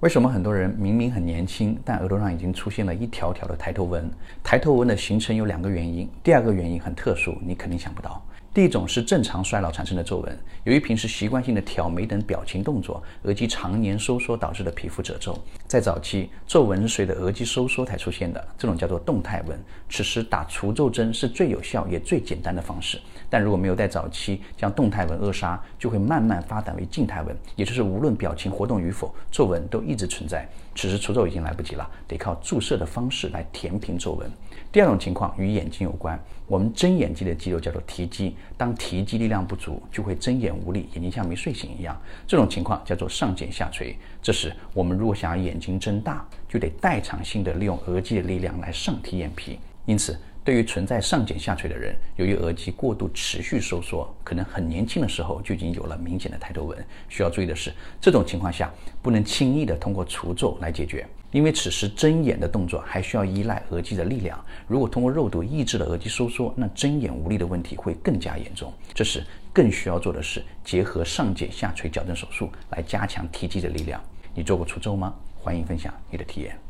为什么很多人明明很年轻，但额头上已经出现了一条条的抬头纹？抬头纹的形成有两个原因，第二个原因很特殊，你肯定想不到。第一种是正常衰老产生的皱纹，由于平时习惯性的挑眉等表情动作，额肌常年收缩导致的皮肤褶皱。在早期，皱纹随着额肌收缩才出现的，这种叫做动态纹。此时打除皱针是最有效也最简单的方式。但如果没有在早期将动态纹扼杀，就会慢慢发展为静态纹，也就是无论表情活动与否，皱纹都一直存在。此时除皱已经来不及了，得靠注射的方式来填平皱纹。第二种情况与眼睛有关，我们睁眼肌的肌肉叫做提肌，当提肌力量不足，就会睁眼无力，眼睛像没睡醒一样。这种情况叫做上睑下垂。这时我们如果想要眼睛睁大，就得代偿性的利用额肌的力量来上提眼皮。因此。对于存在上睑下垂的人，由于额肌过度持续收缩，可能很年轻的时候就已经有了明显的抬头纹。需要注意的是，这种情况下不能轻易的通过除皱来解决，因为此时睁眼的动作还需要依赖额肌的力量。如果通过肉毒抑制了额肌收缩，那睁眼无力的问题会更加严重。这时更需要做的是结合上睑下垂矫正手术来加强提肌的力量。你做过除皱吗？欢迎分享你的体验。